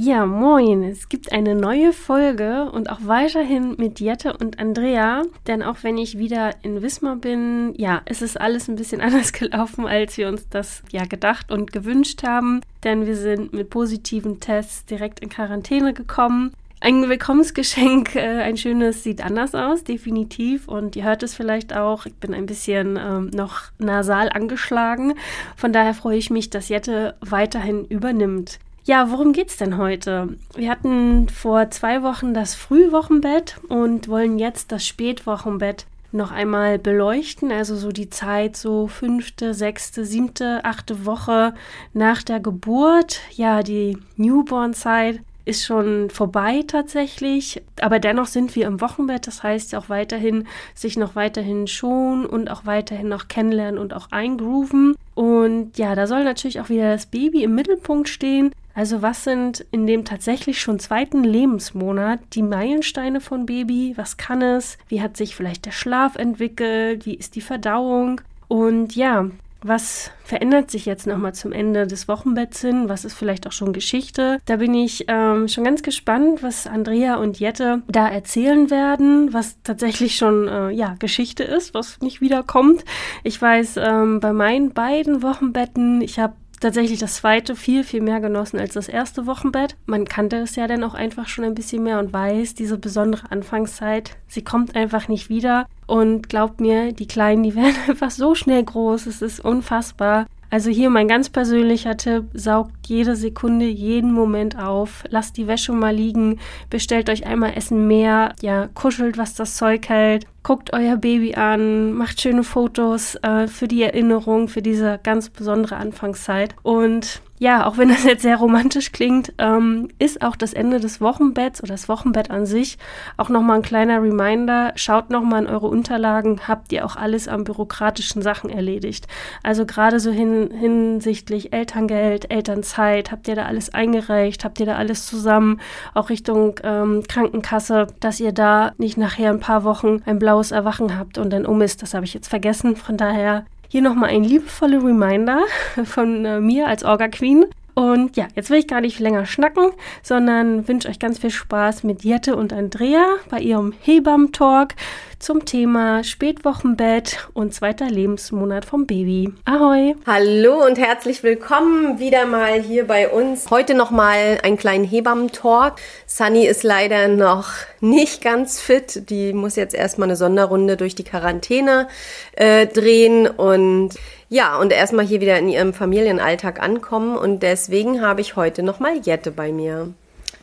Ja, moin. Es gibt eine neue Folge und auch weiterhin mit Jette und Andrea. Denn auch wenn ich wieder in Wismar bin, ja, es ist alles ein bisschen anders gelaufen, als wir uns das ja gedacht und gewünscht haben. Denn wir sind mit positiven Tests direkt in Quarantäne gekommen. Ein Willkommensgeschenk, äh, ein schönes, sieht anders aus, definitiv. Und ihr hört es vielleicht auch, ich bin ein bisschen ähm, noch nasal angeschlagen. Von daher freue ich mich, dass Jette weiterhin übernimmt. Ja, worum geht's denn heute? Wir hatten vor zwei Wochen das Frühwochenbett und wollen jetzt das Spätwochenbett noch einmal beleuchten, also so die Zeit, so fünfte, sechste, siebte, achte Woche nach der Geburt, ja, die Newborn-Zeit ist schon vorbei tatsächlich, aber dennoch sind wir im Wochenbett, das heißt auch weiterhin sich noch weiterhin schonen und auch weiterhin noch kennenlernen und auch eingrooven. Und ja, da soll natürlich auch wieder das Baby im Mittelpunkt stehen. Also was sind in dem tatsächlich schon zweiten Lebensmonat die Meilensteine von Baby? Was kann es? Wie hat sich vielleicht der Schlaf entwickelt? Wie ist die Verdauung? Und ja, was verändert sich jetzt nochmal zum Ende des Wochenbetts hin? Was ist vielleicht auch schon Geschichte? Da bin ich ähm, schon ganz gespannt, was Andrea und Jette da erzählen werden, was tatsächlich schon äh, ja Geschichte ist, was nicht wiederkommt. Ich weiß, ähm, bei meinen beiden Wochenbetten, ich habe tatsächlich das zweite viel, viel mehr genossen als das erste Wochenbett. Man kannte es ja dann auch einfach schon ein bisschen mehr und weiß, diese besondere Anfangszeit, sie kommt einfach nicht wieder. Und glaubt mir, die Kleinen, die werden einfach so schnell groß, es ist unfassbar. Also hier mein ganz persönlicher Tipp, saugt jede Sekunde, jeden Moment auf, lasst die Wäsche mal liegen, bestellt euch einmal Essen mehr, ja, kuschelt, was das Zeug hält, guckt euer Baby an, macht schöne Fotos äh, für die Erinnerung, für diese ganz besondere Anfangszeit. Und ja, auch wenn das jetzt sehr romantisch klingt, ähm, ist auch das Ende des Wochenbetts oder das Wochenbett an sich auch nochmal ein kleiner Reminder. Schaut nochmal in eure Unterlagen, habt ihr auch alles an bürokratischen Sachen erledigt. Also gerade so hin, hinsichtlich Elterngeld, Elternzeit, habt ihr da alles eingereicht, habt ihr da alles zusammen, auch Richtung ähm, Krankenkasse, dass ihr da nicht nachher ein paar Wochen ein blaues Erwachen habt und dann um ist. Das habe ich jetzt vergessen. Von daher hier nochmal ein liebevoller Reminder von äh, mir als Orga Queen. Und ja, jetzt will ich gar nicht länger schnacken, sondern wünsche euch ganz viel Spaß mit Jette und Andrea bei ihrem Hebammen-Talk zum Thema Spätwochenbett und zweiter Lebensmonat vom Baby. Ahoi! Hallo und herzlich willkommen wieder mal hier bei uns. Heute nochmal einen kleinen Hebammen-Talk. Sunny ist leider noch nicht ganz fit. Die muss jetzt erstmal eine Sonderrunde durch die Quarantäne äh, drehen und ja, und erstmal hier wieder in ihrem Familienalltag ankommen. Und deswegen habe ich heute nochmal Jette bei mir.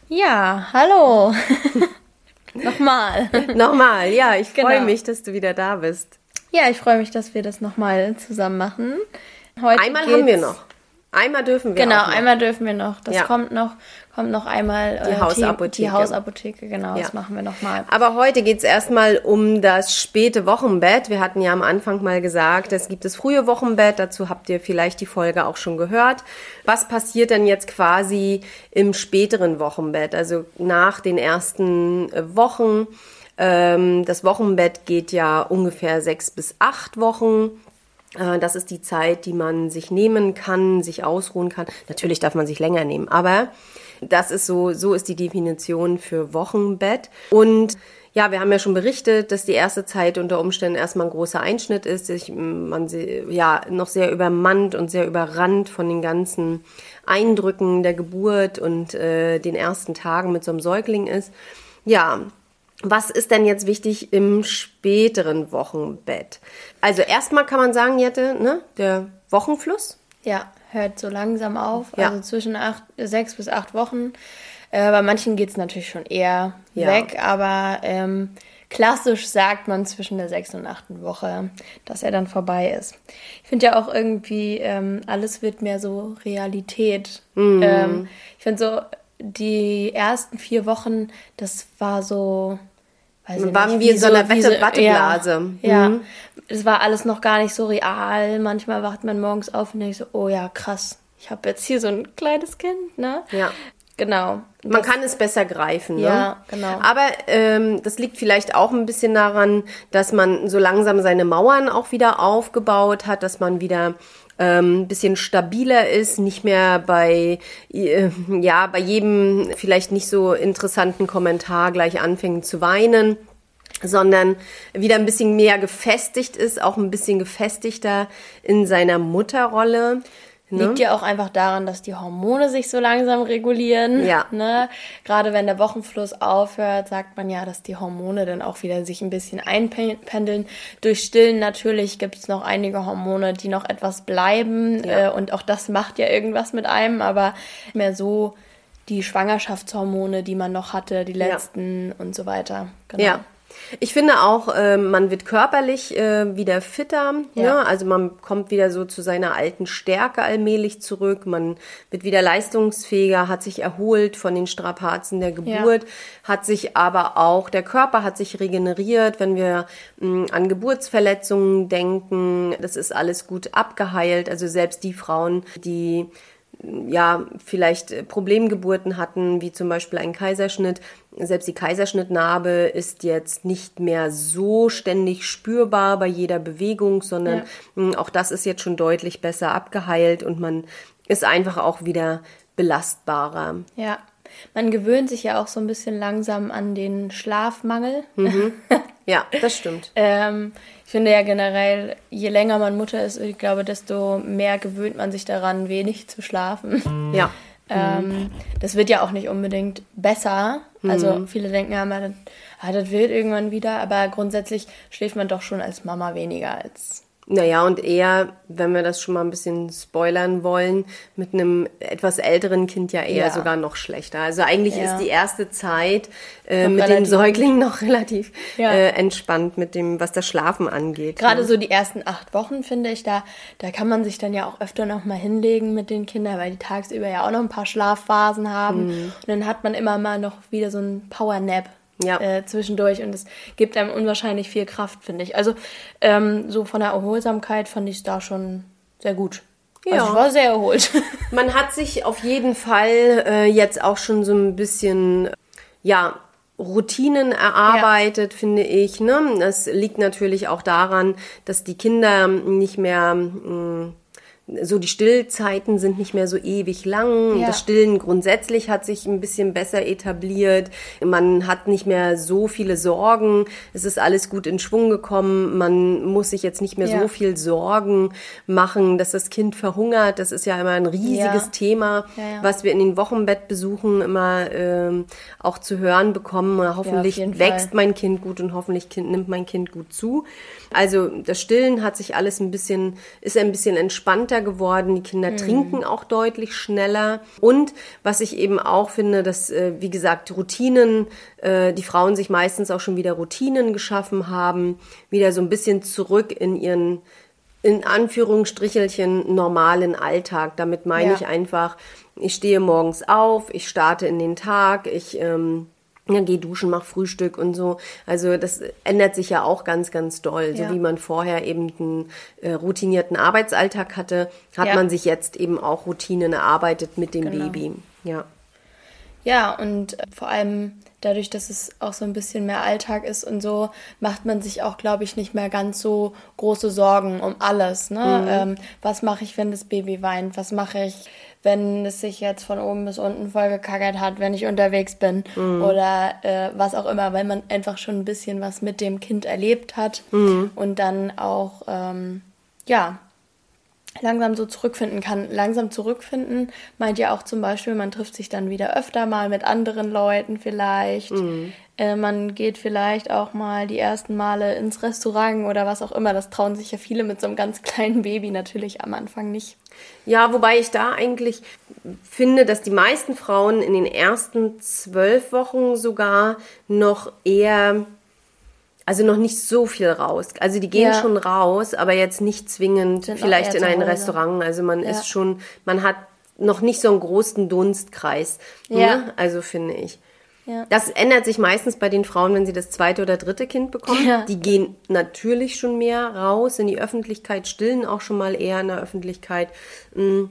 Ja, hallo. nochmal. Nochmal, ja, ich freue Genau. mich, dass du wieder da bist. Ja, ich freue mich, dass wir das nochmal zusammen machen. Heute Einmal haben wir noch. Einmal dürfen wir Genau, noch. einmal dürfen wir noch. Das Ja. kommt noch, kommt noch einmal Die äh, Hausapotheke. Die Hausapotheke, genau, Ja. das machen wir nochmal. Aber heute geht's erstmal um das späte Wochenbett. Wir hatten ja am Anfang mal gesagt, es gibt das frühe Wochenbett. Dazu habt ihr vielleicht die Folge auch schon gehört. Was passiert denn jetzt quasi im späteren Wochenbett? Also nach den ersten äh, Wochen. Ähm, das Wochenbett geht ja ungefähr sechs bis acht Wochen. Äh, Das ist die Zeit, die man sich nehmen kann, sich ausruhen kann. Natürlich darf man sich länger nehmen, aber das ist so, so ist die Definition für Wochenbett. Und ja, wir haben ja schon berichtet, dass die erste Zeit unter Umständen erstmal ein großer Einschnitt ist, sich, man ja noch sehr übermannt und sehr überrannt von den ganzen Eindrücken der Geburt und äh, den ersten Tagen mit so einem Säugling ist. Ja, was ist denn jetzt wichtig im späteren Wochenbett? Also erstmal kann man sagen, Jette, ne, der Wochenfluss. Ja, hört so langsam auf. Ja. Also zwischen acht, sechs bis acht Wochen. Äh, bei manchen geht es natürlich schon eher Ja. weg, aber ähm, klassisch sagt man zwischen der sechsten und achten Woche, dass er dann vorbei ist. Ich finde ja auch irgendwie, ähm, alles wird mehr so Realität. Mhm. Ähm, ich finde so, die ersten vier Wochen, das war so. Weiß ich Waren nicht, wir in so einer Wette- Watteblase. Ja, ja. Mhm. es war alles noch gar nicht so real. Manchmal wacht man morgens auf und denkt so, oh ja, krass, ich habe jetzt hier so ein kleines Kind, ne? Ja. Genau. Man kann es besser greifen. Ne? Ja, genau. Aber ähm, das liegt vielleicht auch ein bisschen daran, dass man so langsam seine Mauern auch wieder aufgebaut hat, dass man wieder ähm, bisschen stabiler ist, nicht mehr bei äh, ja bei jedem vielleicht nicht so interessanten Kommentar gleich anfängt zu weinen sondern wieder ein bisschen mehr gefestigt ist, auch ein bisschen gefestigter in seiner Mutterrolle. Ne? Liegt ja auch einfach daran, dass die Hormone sich so langsam regulieren. Ja. Ne? Gerade wenn der Wochenfluss aufhört, sagt man ja, dass die Hormone dann auch wieder sich ein bisschen einpendeln. Durch Stillen natürlich gibt es noch einige Hormone, die noch etwas bleiben. Ja. Äh, und auch das macht ja irgendwas mit einem, aber mehr so die Schwangerschaftshormone, die man noch hatte, die letzten und so weiter. Genau. Ja. Ich finde auch, äh, man wird körperlich äh, wieder fitter. Ja. Ne? Also man kommt wieder so zu seiner alten Stärke allmählich zurück. Man wird wieder leistungsfähiger, hat sich erholt von den Strapazen der Geburt, hat sich aber auch, der Körper hat sich regeneriert, wenn wir mh, an Geburtsverletzungen denken. Das ist alles gut abgeheilt. Also selbst die Frauen, die ja, vielleicht äh, Problemgeburten hatten, wie zum Beispiel ein Kaiserschnitt. Selbst die Kaiserschnittnarbe ist jetzt nicht mehr so ständig spürbar bei jeder Bewegung, sondern mh, auch das ist jetzt schon deutlich besser abgeheilt und man ist einfach auch wieder belastbarer. Ja. Man gewöhnt sich ja auch so ein bisschen langsam an den Schlafmangel. Ja, das stimmt. Ähm, ich finde ja generell, je länger man Mutter ist, ich glaube, desto mehr gewöhnt man sich daran, wenig zu schlafen. Ja. Ähm, das wird ja auch nicht unbedingt besser. Also viele denken ja immer, ah, das wird irgendwann wieder, aber grundsätzlich schläft man doch schon als Mama weniger als. Naja, und eher, wenn wir das schon mal ein bisschen spoilern wollen, mit einem etwas älteren Kind ja eher Ja. sogar noch schlechter. Also eigentlich Ja. ist die erste Zeit äh, mit den relativ- Säuglingen noch relativ Ja. äh, entspannt mit dem, was das Schlafen angeht. Gerade ne? so die ersten acht Wochen, finde ich, da, da kann man sich dann ja auch öfter noch mal hinlegen mit den Kindern, weil die tagsüber ja auch noch ein paar Schlafphasen haben. Und dann hat man immer mal noch wieder so einen Power-Nap. Ja. Äh, zwischendurch und es gibt einem unwahrscheinlich viel Kraft, finde ich. Also ähm, so von der Erholsamkeit fand ich es da schon sehr gut. Ja. Also ich war sehr erholt. Man hat sich auf jeden Fall äh, jetzt auch schon so ein bisschen, ja, Routinen erarbeitet, finde ich. Ne? Das liegt natürlich auch daran, dass die Kinder nicht mehr mh, so die Stillzeiten sind nicht mehr so ewig lang. Ja. Das Stillen grundsätzlich hat sich ein bisschen besser etabliert. Man hat nicht mehr so viele Sorgen. Es ist alles gut in Schwung gekommen. Man muss sich jetzt nicht mehr Ja. so viel Sorgen machen, dass das Kind verhungert. Das ist ja immer ein riesiges Ja. Thema, was wir in den Wochenbettbesuchen immer ähm, auch zu hören bekommen. Hoffentlich jeden wächst Fall. mein Kind gut und hoffentlich kind, nimmt mein Kind gut zu. Also das Stillen hat sich alles ein bisschen, ist ein bisschen entspannter geworden. Die Kinder Mhm. trinken auch deutlich schneller. Und was ich eben auch finde, dass, äh, wie gesagt, Routinen, äh, die Frauen sich meistens auch schon wieder Routinen geschaffen haben, wieder so ein bisschen zurück in ihren in Anführungsstrichelchen normalen Alltag. Damit meine Ja. ich einfach, ich stehe morgens auf, ich starte in den Tag, ich ähm, ja, gehe duschen, mach Frühstück und so. Also das ändert sich ja auch ganz, ganz doll. Ja. So wie man vorher eben einen äh, routinierten Arbeitsalltag hatte, hat Ja. man sich jetzt eben auch Routinen erarbeitet mit dem Genau. Baby. Ja. Ja, und äh, vor allem dadurch, dass es auch so ein bisschen mehr Alltag ist und so, macht man sich auch, glaube ich, nicht mehr ganz so große Sorgen um alles. Ne? Ähm, was mache ich, wenn das Baby weint? Was mache ich, wenn es sich jetzt von oben bis unten vollgekackert hat, wenn ich unterwegs bin? Oder äh, was auch immer, weil man einfach schon ein bisschen was mit dem Kind erlebt hat und dann auch, ähm, ja, langsam so zurückfinden kann. Langsam zurückfinden meint ja auch zum Beispiel, man trifft sich dann wieder öfter mal mit anderen Leuten vielleicht. Äh, man geht vielleicht auch mal die ersten Male ins Restaurant oder was auch immer. Das trauen sich ja viele mit so einem ganz kleinen Baby natürlich am Anfang nicht. Ja, wobei ich da eigentlich finde, dass die meisten Frauen in den ersten zwölf Wochen sogar noch eher also noch nicht so viel raus. Also die gehen Ja. schon raus, aber jetzt nicht zwingend Sind vielleicht in ein Hause. Restaurant. Also man Ja. ist schon, man hat noch nicht so einen großen Dunstkreis. Ja. Ne? Also finde ich. Ja. Das ändert sich meistens bei den Frauen, wenn sie das zweite oder dritte Kind bekommen. Ja. Die gehen natürlich schon mehr raus in die Öffentlichkeit, stillen auch schon mal eher in der Öffentlichkeit. Mm,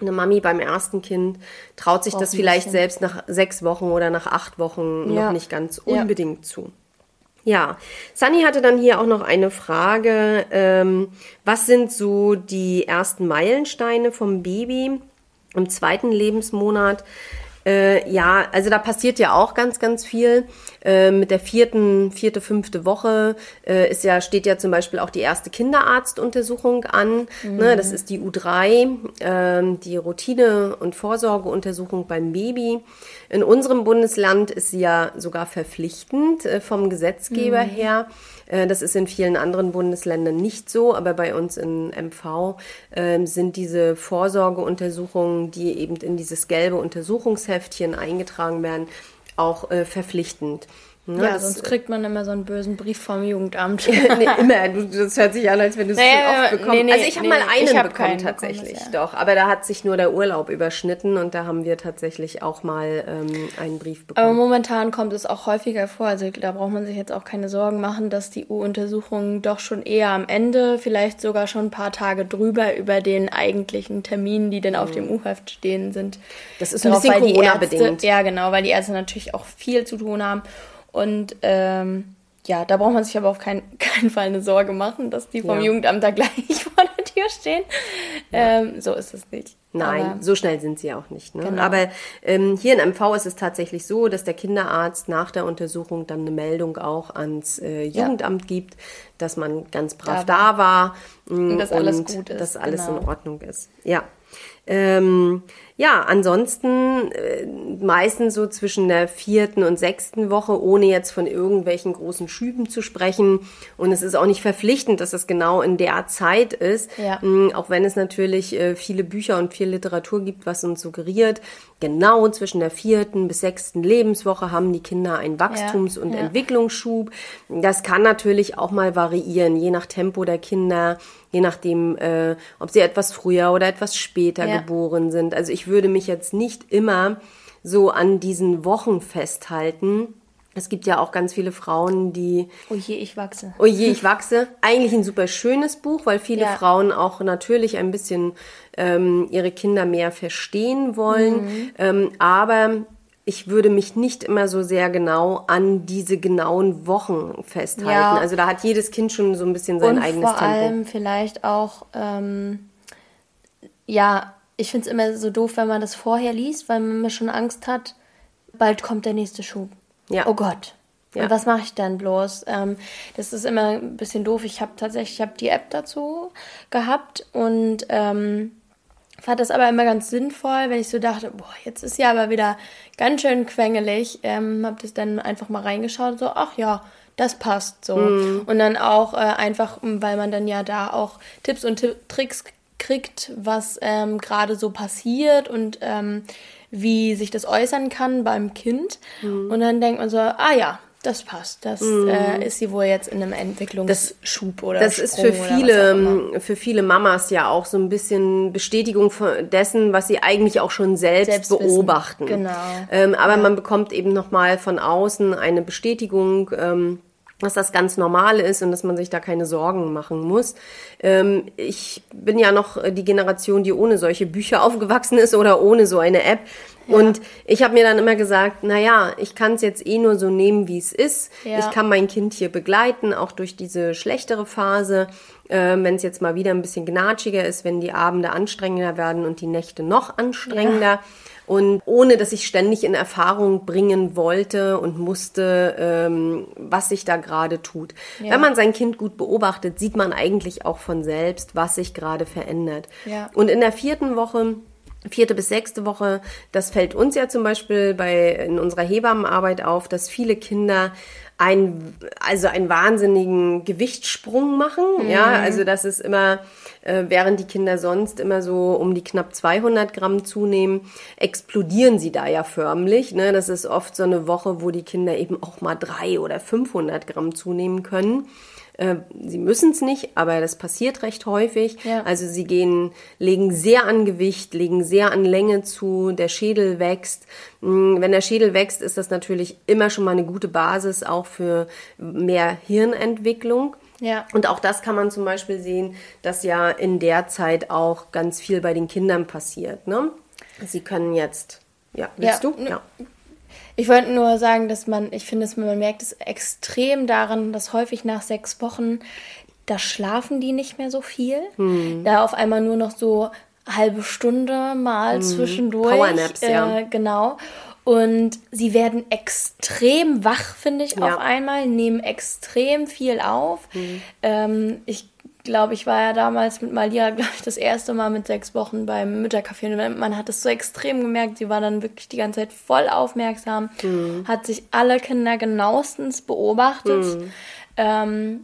Eine Mami beim ersten Kind traut sich Braucht das vielleicht selbst nach sechs Wochen oder nach acht Wochen Ja. noch nicht ganz unbedingt zu. Ja, Sunny hatte dann hier auch noch eine Frage. Ähm, was sind so die ersten Meilensteine vom Baby im zweiten Lebensmonat? Äh, ja, also da passiert ja auch ganz, ganz viel. Äh, mit der vierten, vierte, fünfte Woche äh, ist ja, steht ja zum Beispiel auch die erste Kinderarztuntersuchung an. Ne, das ist die U3, ähm, die Routine- und Vorsorgeuntersuchung beim Baby. In unserem Bundesland ist sie ja sogar verpflichtend äh, vom Gesetzgeber her. Äh, das ist in vielen anderen Bundesländern nicht so, aber bei uns in MV ähm, sind diese Vorsorgeuntersuchungen, die eben in dieses gelbe Untersuchungsheftchen eingetragen werden, auch äh, verpflichtend. Ne, Ja, das- sonst kriegt man immer so einen bösen Brief vom Jugendamt. nee, immer. Du, das hört sich an, als wenn du es Naja, oft nee, bekommst. nee, also ich habe nee, mal einen hab bekommen keinen bekommen tatsächlich, bisher. doch. Aber da hat sich nur der Urlaub überschnitten und da haben wir tatsächlich auch mal ähm, einen Brief Aber bekommen. momentan kommt es auch häufiger vor. Also da braucht man sich jetzt auch keine Sorgen machen, dass die U-Untersuchungen doch schon eher am Ende, vielleicht sogar schon ein paar Tage drüber über den eigentlichen Terminen, die denn auf dem U-Heft stehen, sind. Das ist ein Darauf, bisschen weil die Corona-bedingt. Ja, genau, weil die Ärzte natürlich auch viel zu tun haben. Und ähm, ja, da braucht man sich aber auf keinen, keinen Fall eine Sorge machen, dass die vom Ja. Jugendamt da gleich vor der Tür stehen. Ähm, so ist es nicht. Nein, Aber- so schnell sind sie auch nicht. Ne? Genau. Aber ähm, hier in MV ist es tatsächlich so, dass der Kinderarzt nach der Untersuchung dann eine Meldung auch ans äh, Jugendamt gibt, dass man ganz brav Da da war mm, Und dass alles gut ist, dass alles genau. in Ordnung ist. Ja. Ähm, ja, ansonsten äh, meistens so zwischen der vierten und sechsten Woche, ohne jetzt von irgendwelchen großen Schüben zu sprechen. Und es ist auch nicht verpflichtend, dass es genau in der Zeit ist. Ja. Mm, Auch wenn es natürlich äh, viele Bücher und viel Literatur gibt, was uns suggeriert, genau zwischen der vierten bis sechsten Lebenswoche haben die Kinder einen Wachstums- und ja. Entwicklungsschub. Das kann natürlich auch mal variieren, je nach Tempo der Kinder, je nachdem, äh, ob sie etwas früher oder etwas später Ja. geboren sind. Also ich würde mich jetzt nicht immer so an diesen Wochen festhalten. Es gibt ja auch ganz viele Frauen, die Oh je, ich wachse. Oh je, ich wachse. Eigentlich ein super schönes Buch, weil viele Ja. Frauen auch natürlich ein bisschen ähm, ihre Kinder mehr verstehen wollen. Mhm. Ähm, aber ich würde mich nicht immer so sehr genau an diese genauen Wochen festhalten. Ja. Also da hat jedes Kind schon so ein bisschen sein und eigenes vor Tempo. allem vielleicht auch, ähm, ja, ich finde es immer so doof, wenn man das vorher liest, weil man mir schon Angst hat, bald kommt der nächste Schub. Ja. Oh Gott. Ja. Und was mache ich dann bloß? Ähm, das ist immer ein bisschen doof. Ich habe tatsächlich, ich habe die App dazu gehabt und ähm, fand das aber immer ganz sinnvoll, wenn ich so dachte, boah, jetzt ist ja aber wieder ganz schön quengelig. Ähm, habe das dann einfach mal reingeschaut, so, ach ja, das passt so. Und dann auch äh, einfach, weil man dann ja da auch Tipps und Ti- Tricks kriegt, was ähm, gerade so passiert und ähm, wie sich das äußern kann beim Kind. Und dann denkt man so, ah ja, das passt. Das äh, ist sie wohl jetzt in einem Entwicklungsschub oder Das ist Sprung für was auch viele, für viele Mamas ja auch so ein bisschen Bestätigung von dessen, was sie eigentlich auch schon selbst, Selbst beobachten. Genau. Ähm, aber man bekommt eben nochmal von außen eine Bestätigung, ähm, dass das ganz normal ist und dass man sich da keine Sorgen machen muss. Ähm, ich bin ja noch die Generation, die ohne solche Bücher aufgewachsen ist oder ohne so eine App. Und ich habe mir dann immer gesagt, na ja, ich kann es jetzt eh nur so nehmen, wie es ist. Ja. Ich kann mein Kind hier begleiten, auch durch diese schlechtere Phase. Ähm, wenn es jetzt mal wieder ein bisschen gnatschiger ist, wenn die Abende anstrengender werden und die Nächte noch anstrengender. Und ohne, dass ich ständig in Erfahrung bringen wollte und musste, ähm, was sich da gerade tut. Ja. Wenn man sein Kind gut beobachtet, sieht man eigentlich auch von selbst, was sich gerade verändert. Ja. Und in der vierten Woche vierte bis sechste Woche, das fällt uns ja zum Beispiel bei, in unserer Hebammenarbeit auf, dass viele Kinder ein, also einen wahnsinnigen Gewichtssprung machen. Ja, also das ist immer äh, während die Kinder sonst immer so um die knapp 200 Gramm zunehmen, explodieren sie da ja förmlich. Ne? Das ist oft so eine Woche, wo die Kinder eben auch mal drei oder 500 Gramm zunehmen können. Äh, sie müssen es nicht, aber das passiert recht häufig. Ja. Also sie gehen, legen sehr an Gewicht, legen sehr an Länge zu, der Schädel wächst. Mm, Wenn der Schädel wächst, ist das natürlich immer schon mal eine gute Basis auch für mehr Hirnentwicklung. Ja. Und auch das kann man zum Beispiel sehen, dass ja in der Zeit auch ganz viel bei den Kindern passiert. Ne? Sie können jetzt, ja, willst Ja, du? ne- Ja. Ich wollte nur sagen, dass man, ich finde, dass man merkt es extrem daran, dass häufig nach sechs Wochen, da schlafen die nicht mehr so viel. Hm. Da auf einmal nur noch so halbe Stunde mal zwischendurch. Hm. Powernaps, äh, ja. Genau. Und sie werden extrem wach, finde ich, Ja. auf einmal, nehmen extrem viel auf. Hm. Ähm, ich glaube, ich war ja damals mit Malia, glaube ich, das erste Mal mit sechs Wochen beim Müttercafé und man hat es so extrem gemerkt. Sie war dann wirklich die ganze Zeit voll aufmerksam, Mhm. hat sich alle Kinder genauestens beobachtet. Mhm. Ähm,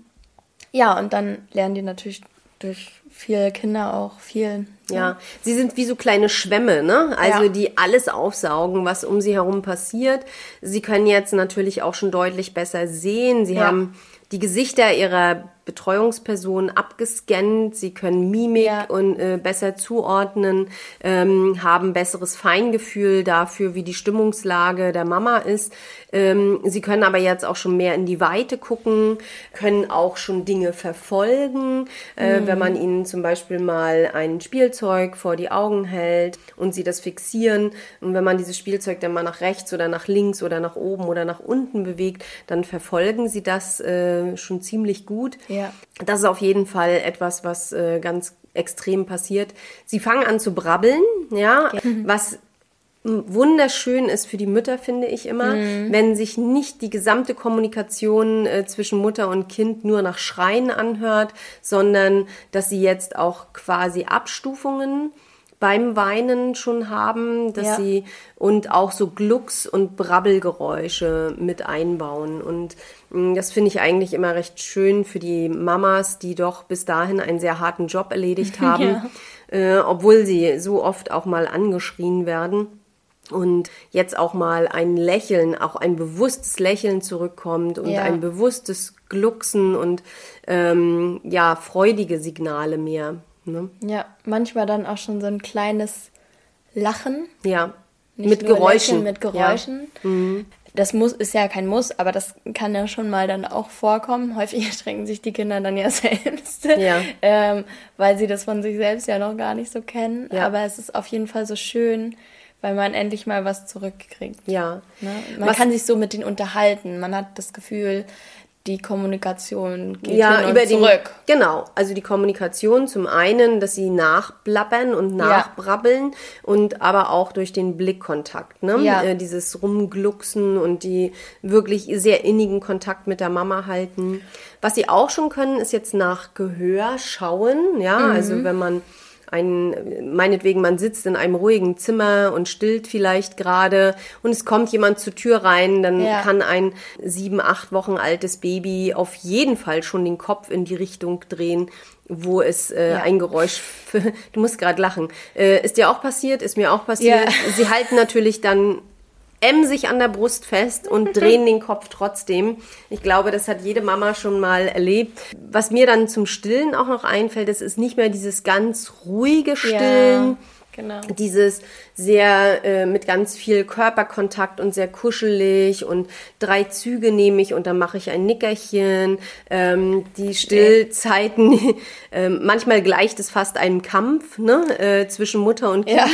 ja, und dann lernen die natürlich durch viele Kinder auch viel. Ja, sie sind wie so kleine Schwämme, ne? Also Ja. die alles aufsaugen, was um sie herum passiert. Sie können jetzt natürlich auch schon deutlich besser sehen. Sie Ja. haben die Gesichter ihrer Betreuungsperson abgescannt. Sie können Mimik Ja. und äh, besser zuordnen, ähm, haben besseres Feingefühl dafür, wie die Stimmungslage der Mama ist. Ähm, sie können aber jetzt auch schon mehr in die Weite gucken, können auch schon Dinge verfolgen, äh, wenn man ihnen zum Beispiel mal ein Spielzeug vor die Augen hält und sie das fixieren. Und wenn man dieses Spielzeug dann mal nach rechts oder nach links oder nach oben oder nach unten bewegt, dann verfolgen sie das äh, schon ziemlich gut. Ja. Das ist auf jeden Fall etwas, was äh, ganz extrem passiert. Sie fangen an zu brabbeln, ja, was m, wunderschön ist für die Mütter, finde ich immer, wenn sich nicht die gesamte Kommunikation äh, zwischen Mutter und Kind nur nach Schreien anhört, sondern dass sie jetzt auch quasi Abstufungen beim Weinen schon haben, dass Ja. sie und auch so Glucks- und Brabbelgeräusche mit einbauen. Und mh, das finde ich eigentlich immer recht schön für die Mamas, die doch bis dahin einen sehr harten Job erledigt haben, äh, obwohl sie so oft auch mal angeschrien werden. Und jetzt auch mal ein Lächeln, auch ein bewusstes Lächeln zurückkommt und Ja. ein bewusstes Glucksen und ähm, ja, freudige Signale mehr. Ne? Ja, manchmal dann auch schon so ein kleines Lachen. Ja, mit Geräuschen. Lächeln, mit Geräuschen. Das muss, ist ja kein Muss, aber das kann ja schon mal dann auch vorkommen. Häufig erschrecken sich die Kinder dann ja selbst, Ja. ähm, weil sie das von sich selbst ja noch gar nicht so kennen. Ja. Aber es ist auf jeden Fall so schön, weil man endlich mal was zurückkriegt. Ja. ja. Ne? Man Was- kann sich so mit denen unterhalten. Man hat das Gefühl, die Kommunikation geht ja, hin und über den, zurück. Genau, also die Kommunikation zum einen, dass sie nachblabbern und nachbrabbeln und aber auch durch den Blickkontakt, ne? Ja. Äh, dieses Rumglucksen und die wirklich sehr innigen Kontakt mit der Mama halten. Was sie auch schon können, ist jetzt nach Gehör schauen, ja, Mhm. also wenn man ein, meinetwegen, man sitzt in einem ruhigen Zimmer und stillt vielleicht gerade und es kommt jemand zur Tür rein, dann Ja. kann ein sieben, acht Wochen altes Baby auf jeden Fall schon den Kopf in die Richtung drehen, wo es äh, Ja. ein Geräusch, für, du musst gerade lachen, äh, ist dir auch passiert, ist mir auch passiert. Ja. Sie halten natürlich dann emsig an der Brust fest und drehen den Kopf trotzdem. Ich glaube, das hat jede Mama schon mal erlebt. Was mir dann zum Stillen auch noch einfällt, das ist nicht mehr dieses ganz ruhige Stillen. Ja, genau. Dieses sehr äh, mit ganz viel Körperkontakt und sehr kuschelig und drei Züge nehme ich und dann mache ich ein Nickerchen. Ähm, die Stillzeiten, ähm, manchmal gleicht es fast einem Kampf ne, äh, zwischen Mutter und Kind. Ja.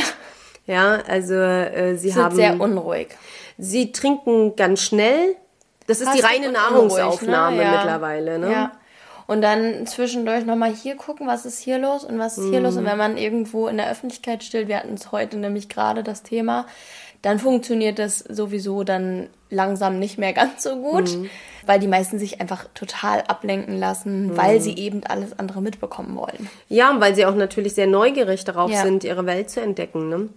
Ja, also äh, sie sind haben sehr unruhig. Sie trinken ganz schnell. Das ist die reine und Nahrungsaufnahme ne? Ja. mittlerweile. Ne? Ja. Und dann zwischendurch nochmal hier gucken, was ist hier los und was ist hier los. Und wenn man irgendwo in der Öffentlichkeit stillt, wir hatten es heute nämlich gerade das Thema, dann funktioniert das sowieso dann langsam nicht mehr ganz so gut, weil die meisten sich einfach total ablenken lassen, weil sie eben alles andere mitbekommen wollen. Ja, weil sie auch natürlich sehr neugierig darauf Ja. sind, ihre Welt zu entdecken. Ne?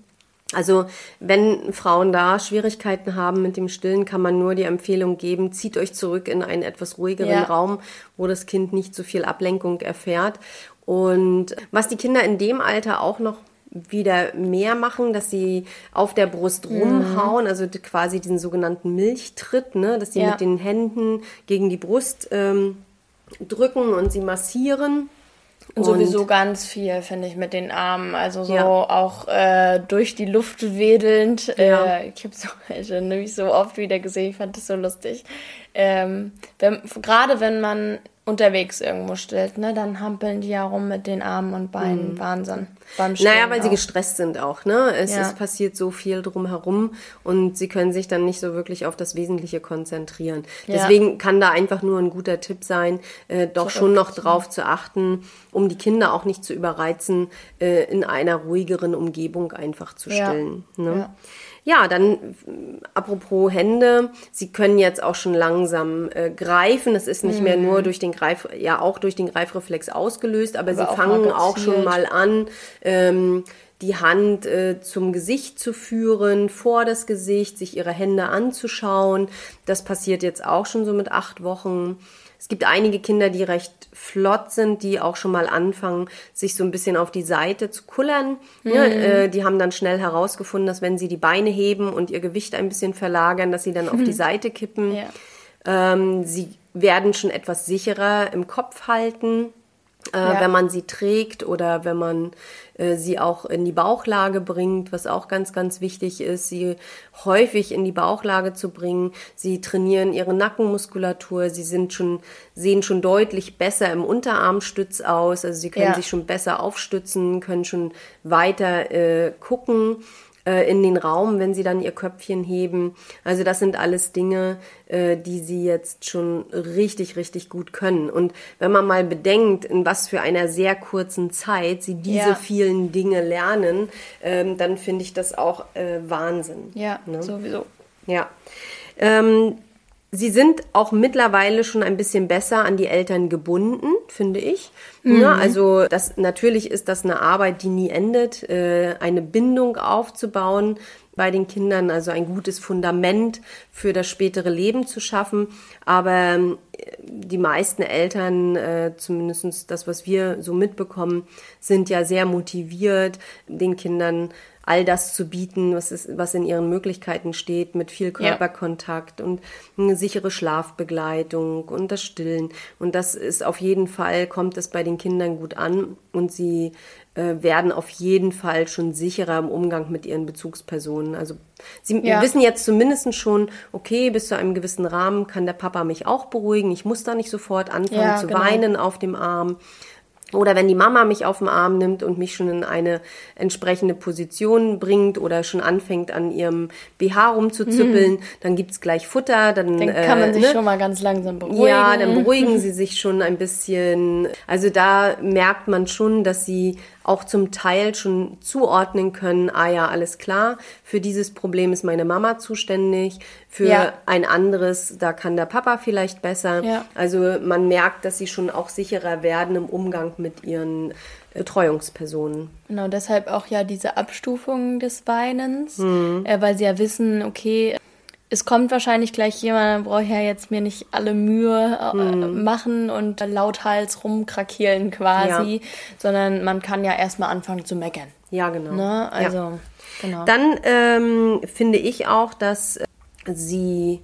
Also wenn Frauen da Schwierigkeiten haben mit dem Stillen, kann man nur die Empfehlung geben, zieht euch zurück in einen etwas ruhigeren Ja. Raum, wo das Kind nicht so viel Ablenkung erfährt. Und was die Kinder in dem Alter auch noch wieder mehr machen, dass sie auf der Brust Mhm. rumhauen, also d- quasi diesen sogenannten Milchtritt, ne? dass sie Ja. mit den Händen gegen die Brust ähm, drücken und sie massieren. Und sowieso ganz viel, finde ich, mit den Armen. Also so Ja. auch äh, durch die Luft wedelnd. Ja. Äh, ich habe so welche nämlich so oft wieder gesehen. Ich fand das so lustig. Ähm, Gerade wenn man unterwegs irgendwo stellt, ne, dann hampeln die ja rum mit den Armen und Beinen. Wahnsinn. Beim Mhm. Naja, weil sie auch. gestresst sind auch, ne? Es Ja. ist passiert so viel drumherum und sie können sich dann nicht so wirklich auf das Wesentliche konzentrieren. Ja. Deswegen kann da einfach nur ein guter Tipp sein, äh, doch schon noch drauf zu achten, um die Kinder auch nicht zu überreizen, äh, in einer ruhigeren Umgebung einfach zu Ja. stillen. Ne? Ja. Dann apropos Hände, sie können jetzt auch schon langsam äh, greifen. Es ist nicht mehr nur durch den Greif, ja auch durch den Greifreflex ausgelöst, aber, Mhm. Aber sie auch fangen auch schon mal an, ähm, die Hand äh, zum Gesicht zu führen, vor das Gesicht, sich ihre Hände anzuschauen. Das passiert jetzt auch schon so mit acht Wochen. Es gibt einige Kinder, die recht flott sind, die auch schon mal anfangen, sich so ein bisschen auf die Seite zu kullern. Ja, äh, die haben dann schnell herausgefunden, dass wenn sie die Beine heben und ihr Gewicht ein bisschen verlagern, dass sie dann auf die Seite kippen. Ja. Ähm, sie werden schon etwas sicherer im Kopf halten, äh, Ja. wenn man sie trägt oder wenn man äh, sie auch in die Bauchlage bringt, was auch ganz, ganz wichtig ist, sie häufig in die Bauchlage zu bringen. Sie trainieren ihre Nackenmuskulatur, sie sind schon, sehen schon deutlich besser im Unterarmstütz aus, also sie können Ja. sich schon besser aufstützen, können schon weiter äh, gucken äh, in den Raum, wenn sie dann ihr Köpfchen heben. Also das sind alles Dinge, äh, die sie jetzt schon richtig, richtig gut können. Und wenn man mal bedenkt, in was für einer sehr kurzen Zeit sie diese Ja. vielen Dinge lernen, ähm, dann finde ich das auch äh, Wahnsinn. Ja, Ne? sowieso. Ja. Ähm, sie sind auch mittlerweile schon ein bisschen besser an die Eltern gebunden, finde ich. Ja, also das natürlich ist das eine Arbeit, die nie endet, äh, eine Bindung aufzubauen bei den Kindern, also ein gutes Fundament für das spätere Leben zu schaffen. Aber ähm, die meisten Eltern, äh, zumindest das, was wir so mitbekommen, sind ja sehr motiviert, den Kindern all das zu bieten, was, ist, was in ihren Möglichkeiten steht, mit viel Ja. Körperkontakt und eine sichere Schlafbegleitung und das Stillen. Und das ist auf jeden Fall, kommt es bei den Kindern gut an und sie äh, werden auf jeden Fall schon sicherer im Umgang mit ihren Bezugspersonen. Also sie Ja. wissen jetzt zumindest schon, okay, bis zu einem gewissen Rahmen kann der Papa mich auch beruhigen. Ich muss da nicht sofort anfangen Ja, zu genau. weinen auf dem Arm. Oder wenn die Mama mich auf den Arm nimmt und mich schon in eine entsprechende Position bringt oder schon anfängt an ihrem BH rumzuzüppeln, dann gibt's gleich Futter. Dann, Mhm. Dann kann man äh, sich ne? schon mal ganz langsam beruhigen. Ja, dann beruhigen sie sich schon ein bisschen. Also da merkt man schon, dass sie auch zum Teil schon zuordnen können, ah ja, alles klar, für dieses Problem ist meine Mama zuständig, für Ja. ein anderes, da kann der Papa vielleicht besser. Ja. Also man merkt, dass sie schon auch sicherer werden im Umgang mit ihren Betreuungspersonen. Genau, deshalb auch ja diese Abstufung des Weinens, Mhm. äh, weil sie ja wissen, okay, es kommt wahrscheinlich gleich jemand, dann brauche ich ja jetzt mir nicht alle Mühe äh, Mhm. machen und lauthals rumkrakeelen quasi, sondern man kann ja erstmal anfangen zu meckern. Ja, genau. Ne? Ja. Also, genau. Dann ähm, finde ich auch, dass sie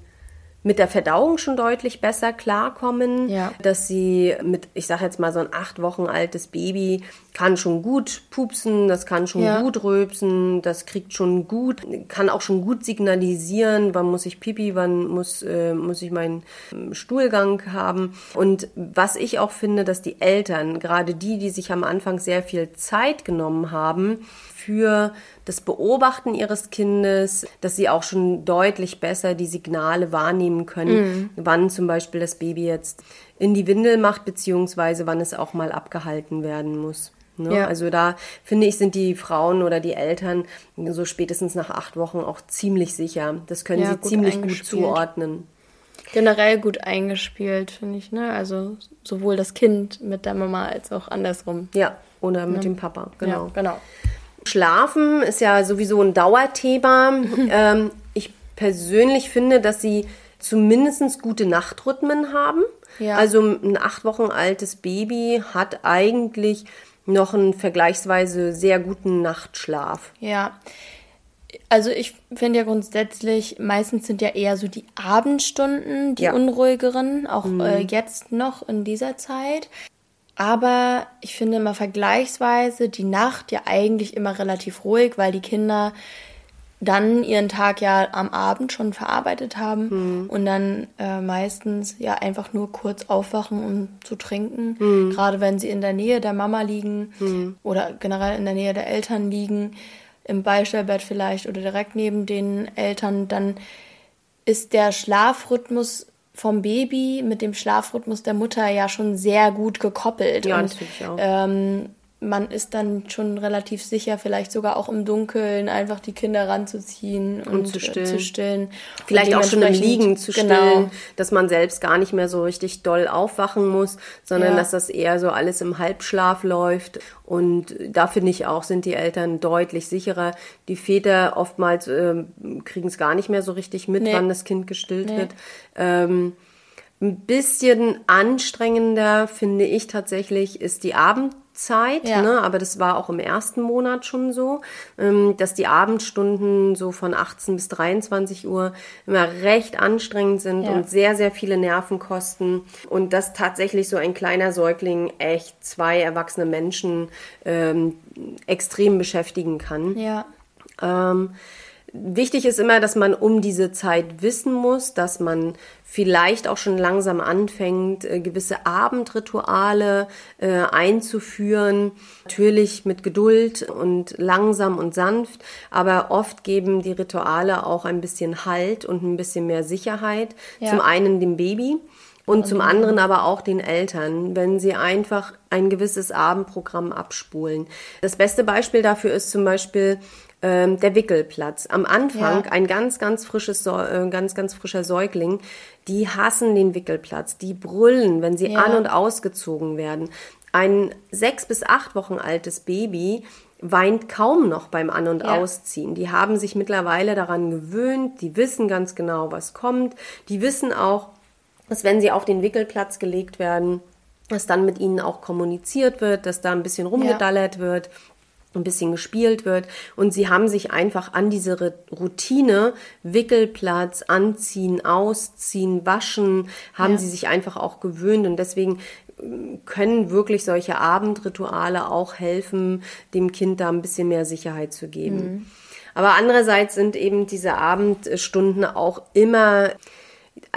mit der Verdauung schon deutlich besser klarkommen, Ja. dass sie mit, ich sage jetzt mal so ein acht Wochen altes Baby kann schon gut pupsen, das kann schon Ja. gut rülpsen, das kriegt schon gut, kann auch schon gut signalisieren, wann muss ich Pipi, wann muss äh, muss ich meinen ähm, Stuhlgang haben. Und was ich auch finde, dass die Eltern, gerade die, die sich am Anfang sehr viel Zeit genommen haben, für das Beobachten ihres Kindes, dass sie auch schon deutlich besser die Signale wahrnehmen können, wann zum Beispiel das Baby jetzt in die Windel macht, beziehungsweise wann es auch mal abgehalten werden muss. Ne? Ja. Also da finde ich, sind die Frauen oder die Eltern so spätestens nach acht Wochen auch ziemlich sicher. Das können Ja, sie gut ziemlich gut zuordnen. Generell gut eingespielt, finde ich, ne? Also sowohl das Kind mit der Mama als auch andersrum. Ja, oder mit dem Papa, genau. Ja, genau. Schlafen ist ja sowieso ein Dauerthema. ähm, ich persönlich finde, dass sie zumindest gute Nachtrhythmen haben. Ja. Also ein acht Wochen altes Baby hat eigentlich noch einen vergleichsweise sehr guten Nachtschlaf. Ja. Also ich finde ja grundsätzlich, meistens sind ja eher so die Abendstunden die Ja. unruhigeren, auch äh, jetzt noch in dieser Zeit. Aber ich finde mal vergleichsweise die Nacht ja eigentlich immer relativ ruhig, weil die Kinder dann ihren Tag ja am Abend schon verarbeitet haben und dann äh, meistens ja einfach nur kurz aufwachen, um zu trinken. Gerade wenn sie in der Nähe der Mama liegen oder generell in der Nähe der Eltern liegen, im Beistellbett vielleicht oder direkt neben den Eltern, dann ist der Schlafrhythmus vom Baby mit dem Schlafrhythmus der Mutter ja schon sehr gut gekoppelt. Ja, und, das ich auch. Ähm, man ist dann schon relativ sicher, vielleicht sogar auch im Dunkeln einfach die Kinder ranzuziehen und, zu äh, stillen. zu stillen. Vielleicht Und auch schon im Liegen zu stillen, Genau. dass man selbst gar nicht mehr so richtig doll aufwachen muss, sondern Ja. dass das eher so alles im Halbschlaf läuft. Und da finde ich auch, sind die Eltern deutlich sicherer. Die Väter oftmals ähm, kriegen es gar nicht mehr so richtig mit, Nee. wann das Kind gestillt wird. Ähm, ein bisschen anstrengender, finde ich tatsächlich, ist die Abendzeit. Ja. Ne? Aber das war auch im ersten Monat schon so, ähm, dass die Abendstunden so von 18 bis 23 Uhr immer recht anstrengend sind Ja. und sehr, sehr viele Nerven kosten. Und dass tatsächlich so ein kleiner Säugling echt zwei erwachsene Menschen ähm, extrem beschäftigen kann. Ja, Ähm, wichtig ist immer, dass man um diese Zeit wissen muss, dass man vielleicht auch schon langsam anfängt, äh, gewisse Abendrituale äh, einzuführen. Natürlich mit Geduld und langsam und sanft, aber oft geben die Rituale auch ein bisschen Halt und ein bisschen mehr Sicherheit. Ja. Zum einen dem Baby. Und zum anderen aber auch den Eltern, wenn sie einfach ein gewisses Abendprogramm abspulen. Das beste Beispiel dafür ist zum Beispiel ähm, der Wickelplatz. Am Anfang Ja. ein ganz, ganz frisches, äh, ganz, ganz frischer Säugling, die hassen den Wickelplatz, die brüllen, wenn sie Ja. an- und ausgezogen werden. Ein sechs bis acht Wochen altes Baby weint kaum noch beim An- und Ja. Ausziehen. Die haben sich mittlerweile daran gewöhnt, die wissen ganz genau, was kommt. Die wissen auch, dass wenn sie auf den Wickelplatz gelegt werden, dass dann mit ihnen auch kommuniziert wird, dass da ein bisschen rumgedallert wird, ein bisschen gespielt wird. Und sie haben sich einfach an diese Routine, Wickelplatz, anziehen, ausziehen, waschen, haben Ja. sie sich einfach auch gewöhnt. Und deswegen ähm, können wirklich solche Abendrituale auch helfen, dem Kind da ein bisschen mehr Sicherheit zu geben. Aber andererseits sind eben diese Abendstunden auch immer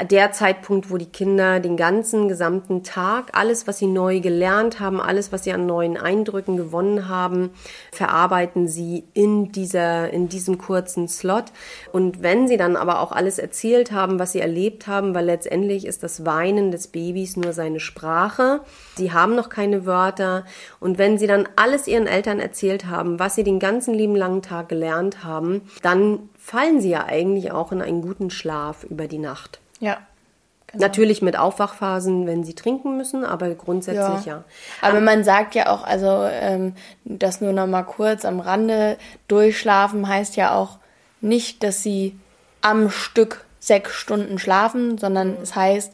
der Zeitpunkt, wo die Kinder den ganzen gesamten Tag, alles, was sie neu gelernt haben, alles, was sie an neuen Eindrücken gewonnen haben, verarbeiten sie in dieser, in diesem kurzen Slot. Und wenn sie dann aber auch alles erzählt haben, was sie erlebt haben, weil letztendlich ist das Weinen des Babys nur seine Sprache. Sie haben noch keine Wörter. Und wenn sie dann alles ihren Eltern erzählt haben, was sie den ganzen lieben langen Tag gelernt haben, dann fallen sie ja eigentlich auch in einen guten Schlaf über die Nacht. ja. Natürlich mit Aufwachphasen, wenn sie trinken müssen, aber grundsätzlich ja. Aber man sagt ja auch, also ähm, das nur noch mal kurz am Rande, durchschlafen heißt ja auch nicht, dass sie am Stück sechs Stunden schlafen, sondern es heißt,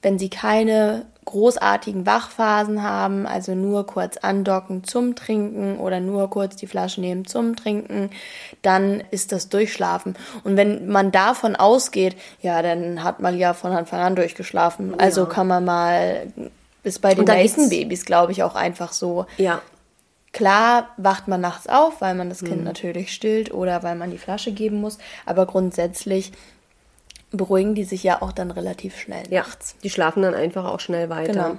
wenn sie keine großartigen Wachphasen haben, also nur kurz andocken zum Trinken oder nur kurz die Flasche nehmen zum Trinken, dann ist das Durchschlafen. Und wenn man davon ausgeht, ja, dann hat man ja von Anfang an durchgeschlafen. Also kann man mal, ist bei den meisten Babys, glaube ich, auch einfach so. Ja, Klar wacht man nachts auf, weil man das Mhm. Kind natürlich stillt oder weil man die Flasche geben muss, aber grundsätzlich beruhigen die sich ja auch dann relativ schnell ja. nachts. Die schlafen dann einfach auch schnell weiter. Genau.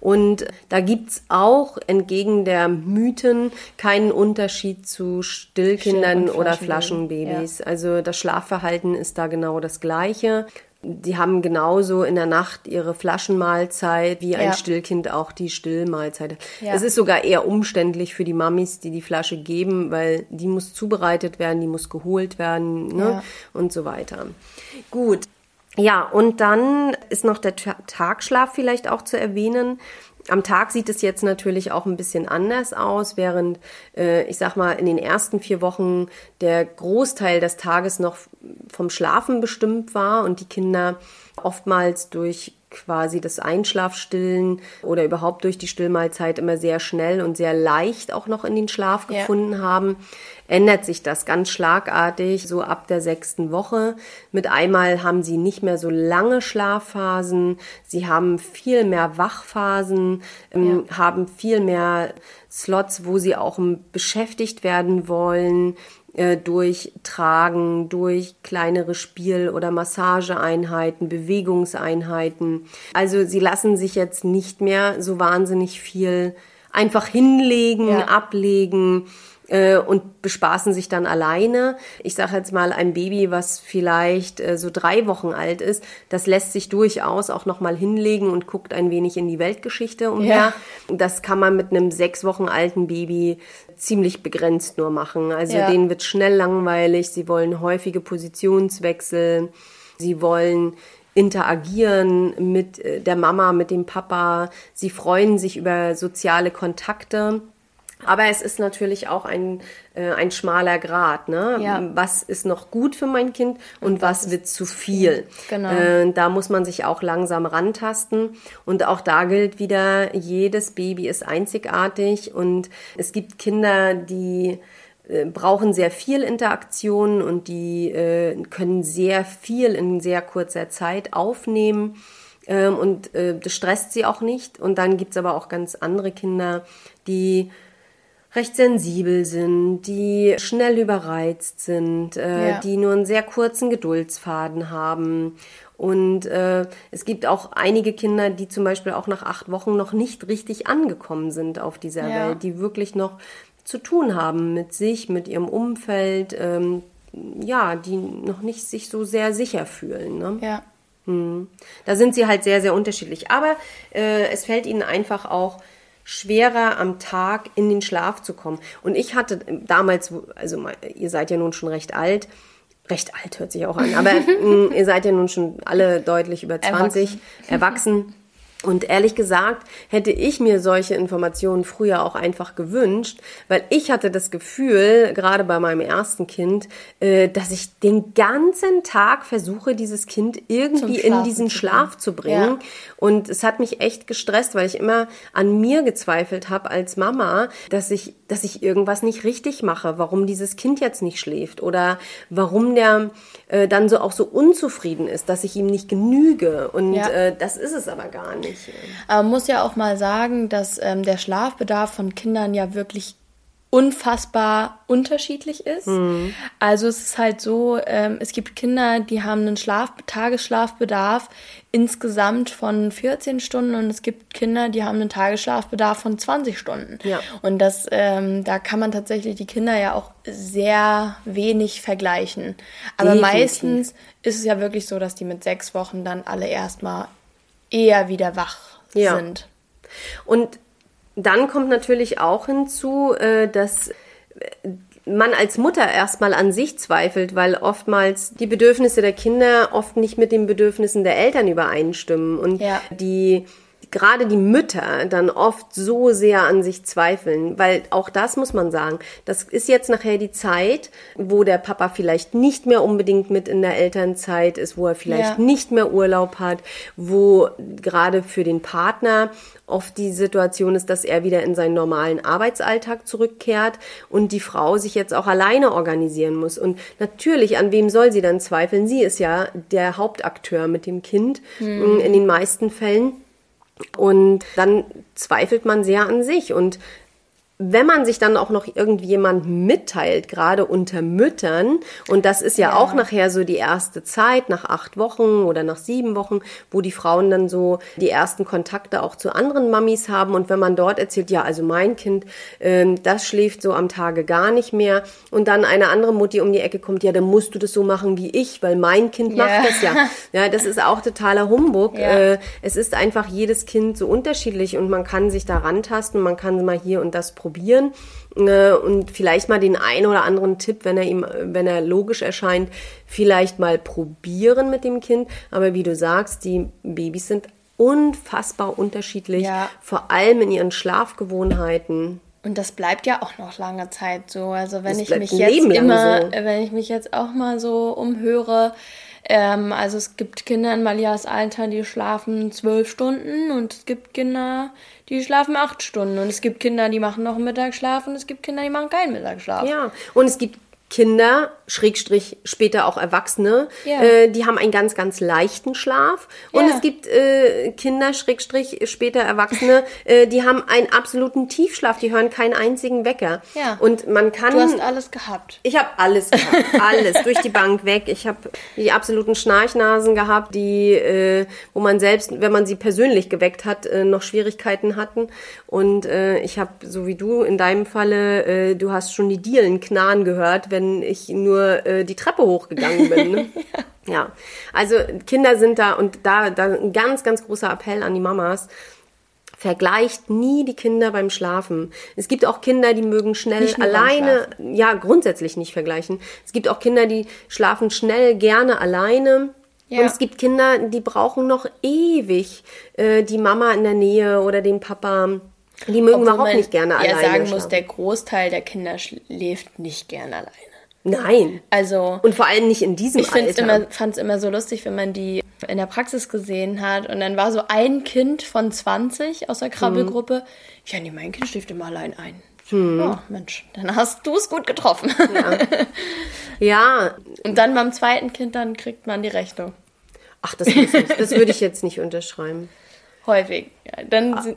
Und da gibt's auch entgegen der Mythen keinen Unterschied zu Stillkindern Still- oder Flaschenbabys, Flaschenbabys. Also das Schlafverhalten ist da genau das gleiche. Die haben genauso in der Nacht ihre Flaschenmahlzeit, wie ein Ja. Stillkind auch die Stillmahlzeit. Ja. Es ist sogar eher umständlich für die Mamis, die die Flasche geben, weil die muss zubereitet werden, die muss geholt werden ne? Ja. und so weiter. Gut. Ja, und dann ist noch der Ta- Tagschlaf vielleicht auch zu erwähnen. Am Tag sieht es jetzt natürlich auch ein bisschen anders aus, während äh, ich sag mal in den ersten vier Wochen der Großteil des Tages noch vom Schlafen bestimmt war und die Kinder oftmals durch quasi das Einschlafstillen oder überhaupt durch die Stillmahlzeit immer sehr schnell und sehr leicht auch noch in den Schlaf Ja. gefunden haben, ändert sich das ganz schlagartig, so ab der sechsten Woche. Mit einmal haben sie nicht mehr so lange Schlafphasen, sie haben viel mehr Wachphasen, ähm, haben viel mehr Slots, wo sie auch ähm, beschäftigt werden wollen äh, durch Tragen, durch kleinere Spiel- oder Massageeinheiten, Bewegungseinheiten. Also sie lassen sich jetzt nicht mehr so wahnsinnig viel einfach hinlegen, Ja. ablegen äh, und bespaßen sich dann alleine. Ich sage jetzt mal, ein Baby, was vielleicht äh, so drei Wochen alt ist, das lässt sich durchaus auch noch mal hinlegen und guckt ein wenig in die Weltgeschichte umher. Das kann man mit einem sechs Wochen alten Baby ziemlich begrenzt nur machen. Also Ja. denen wird schnell langweilig. Sie wollen häufige Positionswechsel. Sie wollen interagieren mit äh, der Mama, mit dem Papa. Sie freuen sich über soziale Kontakte. Aber es ist natürlich auch ein, äh, ein schmaler Grat. Ne? Ja. Was ist noch gut für mein Kind und, was wird zu viel? Genau. Äh, da muss man sich auch langsam rantasten. Und auch da gilt wieder, jedes Baby ist einzigartig und es gibt Kinder, die äh, brauchen sehr viel Interaktion und die äh, können sehr viel in sehr kurzer Zeit aufnehmen. Ähm, und äh, das stresst sie auch nicht. Und dann gibt's aber auch ganz andere Kinder, die recht sensibel sind, die schnell überreizt sind, äh, Ja. die nur einen sehr kurzen Geduldsfaden haben. Und äh, es gibt auch einige Kinder, die zum Beispiel auch nach acht Wochen noch nicht richtig angekommen sind auf dieser Ja. Welt, die wirklich noch zu tun haben mit sich, mit ihrem Umfeld, ähm, ja, die noch nicht sich so sehr sicher fühlen. Ne? Ja. Da sind sie halt sehr, sehr unterschiedlich. Aber äh, es fällt ihnen einfach auch schwerer am Tag in den Schlaf zu kommen. Und ich hatte damals, also ihr seid ja nun schon recht alt, recht alt hört sich auch an, aber mh, ihr seid ja nun schon alle deutlich über 20, erwachsen. Und ehrlich gesagt hätte ich mir solche Informationen früher auch einfach gewünscht, weil ich hatte das Gefühl, gerade bei meinem ersten Kind, äh, dass ich den ganzen Tag versuche, dieses Kind irgendwie in diesen zu Schlaf zu bringen. Und es hat mich echt gestresst, weil ich immer an mir gezweifelt habe als Mama, dass ich, dass ich irgendwas nicht richtig mache, warum dieses Kind jetzt nicht schläft oder warum der äh, dann so auch so unzufrieden ist, dass ich ihm nicht genüge. Und Ja. äh, das ist es aber gar nicht. Aber man muss ja auch mal sagen, dass ähm, der Schlafbedarf von Kindern ja wirklich unfassbar unterschiedlich ist. Also es ist halt so, ähm, es gibt Kinder, die haben einen Schlaf Tagesschlafbedarf insgesamt von 14 Stunden und es gibt Kinder, die haben einen Tagesschlafbedarf von 20 Stunden. Ja. Und das, ähm, da kann man tatsächlich die Kinder ja auch sehr wenig vergleichen. Aber Definitiv. meistens ist es ja wirklich so, dass die mit sechs Wochen dann alle erstmal eher wieder wach Ja. sind. Und dann kommt natürlich auch hinzu, äh, dass äh, man als Mutter erstmal an sich zweifelt, weil oftmals die Bedürfnisse der Kinder oft nicht mit den Bedürfnissen der Eltern übereinstimmen und Ja. die gerade die Mütter dann oft so sehr an sich zweifeln, weil auch das muss man sagen, das ist jetzt nachher die Zeit, wo der Papa vielleicht nicht mehr unbedingt mit in der Elternzeit ist, wo er vielleicht Ja. nicht mehr Urlaub hat, wo gerade für den Partner oft die Situation ist, dass er wieder in seinen normalen Arbeitsalltag zurückkehrt und die Frau sich jetzt auch alleine organisieren muss. Und natürlich, an wem soll sie dann zweifeln? Sie ist ja der Hauptakteur mit dem Kind Hm. in den meisten Fällen. Und dann zweifelt man sehr an sich. Und wenn man sich dann auch noch irgendjemand mitteilt, gerade unter Müttern, und das ist ja, Ja. auch nachher so die erste Zeit, nach acht Wochen oder nach sieben Wochen, wo die Frauen dann so die ersten Kontakte auch zu anderen Mamis haben. Und wenn man dort erzählt, ja, also mein Kind, ähm, das schläft so am Tage gar nicht mehr, und dann eine andere Mutti um die Ecke kommt, ja, dann musst du das so machen wie ich, weil mein Kind Ja. macht das ja. Ja, das ist auch totaler Humbug. Ja. Äh, es ist einfach jedes Kind so unterschiedlich und man kann sich da rantasten, man kann mal hier und das probieren äh, und vielleicht mal den einen oder anderen Tipp, wenn er ihm, wenn er logisch erscheint, vielleicht mal probieren mit dem Kind. Aber wie du sagst, die Babys sind unfassbar unterschiedlich, Ja. vor allem in ihren Schlafgewohnheiten. Und das bleibt ja auch noch lange Zeit so. Also wenn Das ich mich jetzt immer, so. wenn ich mich jetzt auch mal so umhöre, ähm, also es gibt Kinder in Malias Alter, die schlafen zwölf Stunden und es gibt Kinder, die schlafen acht Stunden und es gibt Kinder, die machen noch einen Mittagsschlaf und es gibt Kinder, die machen keinen Mittagsschlaf. Ja, und es gibt Kinder, Schrägstrich später auch Erwachsene, Ja. äh, die haben einen ganz, ganz leichten Schlaf. Und Ja. es gibt äh, Kinder, Schrägstrich später Erwachsene, äh, die haben einen absoluten Tiefschlaf, die hören keinen einzigen Wecker. Ja. Und man kann... Du hast alles gehabt. Ich habe alles gehabt, alles durch die Bank weg. Ich habe die absoluten Schnarchnasen gehabt, die, äh, wo man selbst, wenn man sie persönlich geweckt hat, äh, noch Schwierigkeiten hatten. Und äh, ich habe, so wie du in deinem Falle, äh, du hast schon die Dielen knarren gehört, wenn ich nur äh, die Treppe hochgegangen bin. Ne? ja, also Kinder sind da und da, da ein ganz, ganz großer Appell an die Mamas. Vergleicht nie die Kinder beim Schlafen. Es gibt auch Kinder, die mögen schnell alleine, ja, grundsätzlich nicht vergleichen. Es gibt auch Kinder, die schlafen schnell gerne alleine. Ja. Und es gibt Kinder, die brauchen noch ewig äh, die Mama in der Nähe oder den Papa. Die mögen Obwohl überhaupt nicht gerne ja alleine sagen muss, schlafen. der Großteil der Kinder schläft nicht gern alleine. Nein. Also Und vor allem nicht in diesem ich find's Alter. immer, fand es immer so lustig, wenn man die in der Praxis gesehen hat und dann war so ein Kind von 20 aus der Krabbelgruppe. Ja, nee, mein Kind schläft immer allein ein. Oh, Mensch, dann hast du es gut getroffen. ja, Und dann beim zweiten Kind, dann kriegt man die Rechnung. ach, das, ich, das würde ich jetzt nicht unterschreiben. Häufig. Ja, dann sind,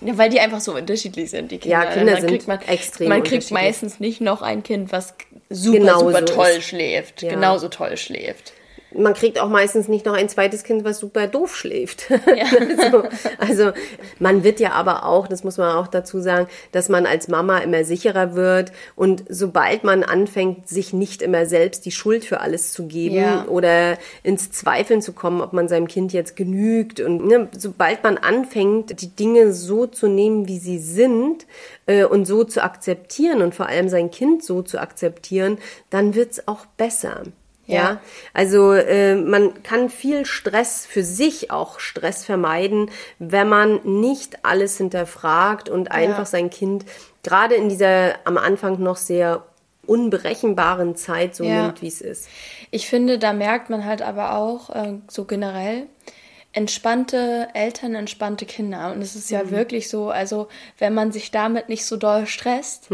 ja, weil die einfach so unterschiedlich sind, die Kinder. Ah. Ja, Kinder Dann sind kriegt man, extrem Man kriegt meistens nicht noch ein Kind, was super, Genauso super toll ist. schläft. Ja. Genauso toll schläft. Man kriegt auch meistens nicht noch ein zweites Kind, was super doof schläft. also, also man wird ja aber auch, das muss man auch dazu sagen, dass man als Mama immer sicherer wird und sobald man anfängt, sich nicht immer selbst die Schuld für alles zu geben Ja. oder ins Zweifeln zu kommen, ob man seinem Kind jetzt genügt und ne, sobald man anfängt, die Dinge so zu nehmen, wie sie sind äh, und so zu akzeptieren und vor allem sein Kind so zu akzeptieren, dann wird's auch besser. Ja, Ja. also äh, man kann viel Stress für sich auch Stress vermeiden, wenn man nicht alles hinterfragt und einfach sein Kind gerade in dieser am Anfang noch sehr unberechenbaren Zeit so Ja. nimmt, wie es ist. Ich finde, da merkt man halt aber auch äh, so generell entspannte Eltern, entspannte Kinder. Und es ist ja wirklich so, also wenn man sich damit nicht so doll stresst,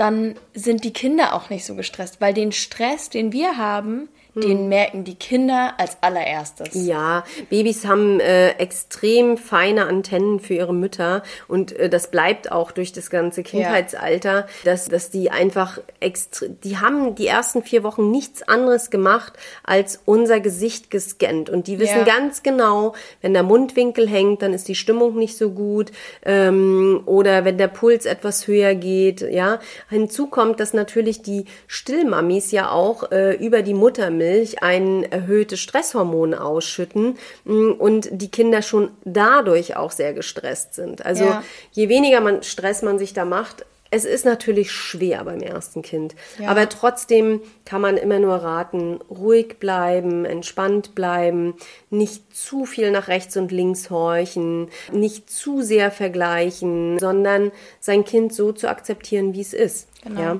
dann sind die Kinder auch nicht so gestresst, weil den Stress, den wir haben, den merken die Kinder als allererstes. Ja, Babys haben äh, extrem feine Antennen für ihre Mütter und äh, das bleibt auch durch das ganze Kindheitsalter, dass, dass die einfach extra, die haben die ersten vier Wochen nichts anderes gemacht, als unser Gesicht gescannt und die wissen Ja. ganz genau, wenn der Mundwinkel hängt, dann ist die Stimmung nicht so gut ähm, oder wenn der Puls etwas höher geht, ja. Hinzu kommt, dass natürlich die Stillmamis ja auch äh, über die Muttermilch ein erhöhtes Stresshormon ausschütten mh, und die Kinder schon dadurch auch sehr gestresst sind. Also Ja. je weniger man Stress man sich da macht, es ist natürlich schwer beim ersten Kind, Ja. aber trotzdem kann man immer nur raten, ruhig bleiben, entspannt bleiben, nicht zu viel nach rechts und links horchen, nicht zu sehr vergleichen, sondern sein Kind so zu akzeptieren, wie es ist. Genau. Ja?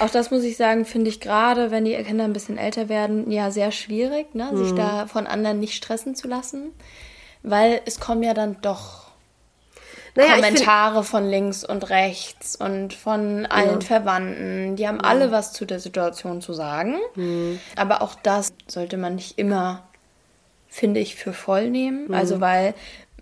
Auch das muss ich sagen, finde ich gerade, wenn die Kinder ein bisschen älter werden, ja sehr schwierig, ne? sich Mhm. da von anderen nicht stressen zu lassen, weil es kommen ja dann doch Naja, ich find- Kommentare von links und rechts und von allen Verwandten. Die haben alle was zu der Situation zu sagen. Mhm. Aber auch das sollte man nicht immer, finde ich, für voll nehmen. Mhm. Also weil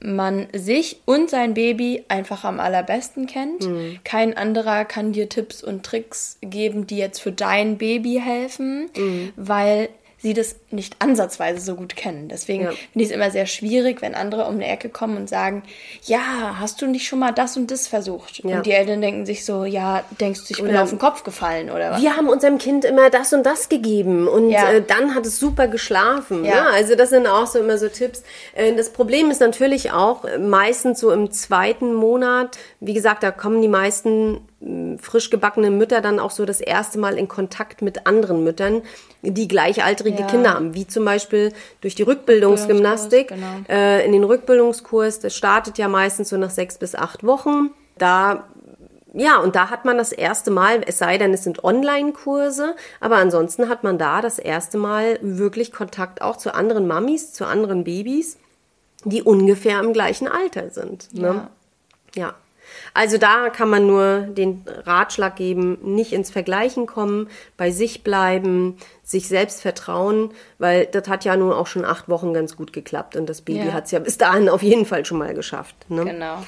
man sich und sein Baby einfach am allerbesten kennt. Mhm. Kein anderer kann dir Tipps und Tricks geben, die jetzt für dein Baby helfen, Mhm. weil sie das nicht ansatzweise so gut kennen. Deswegen Ja. finde ich es immer sehr schwierig, wenn andere um eine Ecke kommen und sagen, ja, hast du nicht schon mal das und das versucht? Ja. Und die Eltern denken sich so, ja, denkst du, ich bin Oder- auf den Kopf gefallen oder was? wir haben unserem Kind immer das und das gegeben und Ja. äh, dann hat es super geschlafen. Ja. Ne? Also das sind auch so immer so Tipps. Äh, das Problem ist natürlich auch äh, meistens so im zweiten Monat. Wie gesagt, da kommen die meisten frisch gebackene Mütter dann auch so das erste Mal in Kontakt mit anderen Müttern, die gleichaltrige Ja. Kinder haben, wie zum Beispiel durch die Rückbildungsgymnastik. Rückbildungskurs, äh, in den Rückbildungskurs, das startet ja meistens so nach sechs bis acht Wochen. Da ja, und da hat man das erste Mal, es sei denn, es sind Online-Kurse, aber ansonsten hat man da das erste Mal wirklich Kontakt auch zu anderen Mamis, zu anderen Babys, die ungefähr im gleichen Alter sind. Ne? Ja. Ja. Also da kann man nur den Ratschlag geben, nicht ins Vergleichen kommen, bei sich bleiben, sich selbst vertrauen, weil das hat ja nun auch schon acht Wochen ganz gut geklappt und das Baby Ja. hat es ja bis dahin auf jeden Fall schon mal geschafft. Ne? Genau.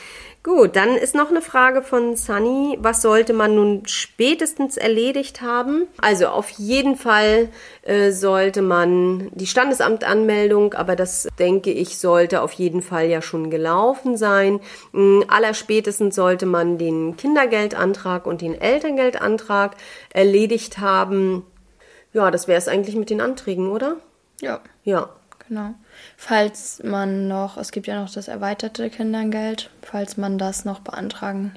Gut, dann ist noch eine Frage von Sunny. Was sollte man nun spätestens erledigt haben? Also auf jeden Fall äh, sollte man die Standesamtanmeldung, aber das denke ich, sollte auf jeden Fall ja schon gelaufen sein. Mm, Allerspätestens sollte man den Kindergeldantrag und den Elterngeldantrag erledigt haben. Ja, das wäre es eigentlich mit den Anträgen, oder? Ja. Ja. Genau. Falls man noch, es gibt ja noch das erweiterte Kindergeld, falls man das noch beantragen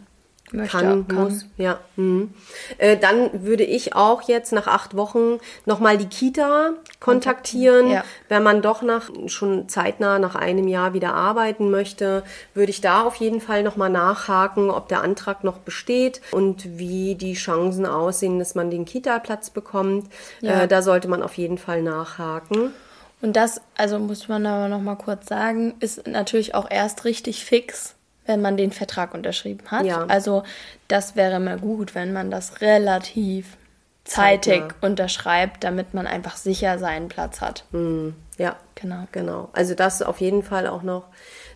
möchte. kann, muss, ja. Mhm. Äh, dann würde ich auch jetzt nach acht Wochen nochmal die Kita kontaktieren. Ja. Wenn man doch nach schon zeitnah nach einem Jahr wieder arbeiten möchte, würde ich da auf jeden Fall nochmal nachhaken, ob der Antrag noch besteht und wie die Chancen aussehen, dass man den Kita-Platz bekommt. Ja. Äh, da sollte man auf jeden Fall nachhaken. Und das, also muss man aber noch mal kurz sagen, ist natürlich auch erst richtig fix, wenn man den Vertrag unterschrieben hat. Ja. Also das wäre immer gut, wenn man das relativ zeitig Zeitnah. unterschreibt, damit man einfach sicher seinen Platz hat. Ja. Genau. Genau. Also das auf jeden Fall auch noch.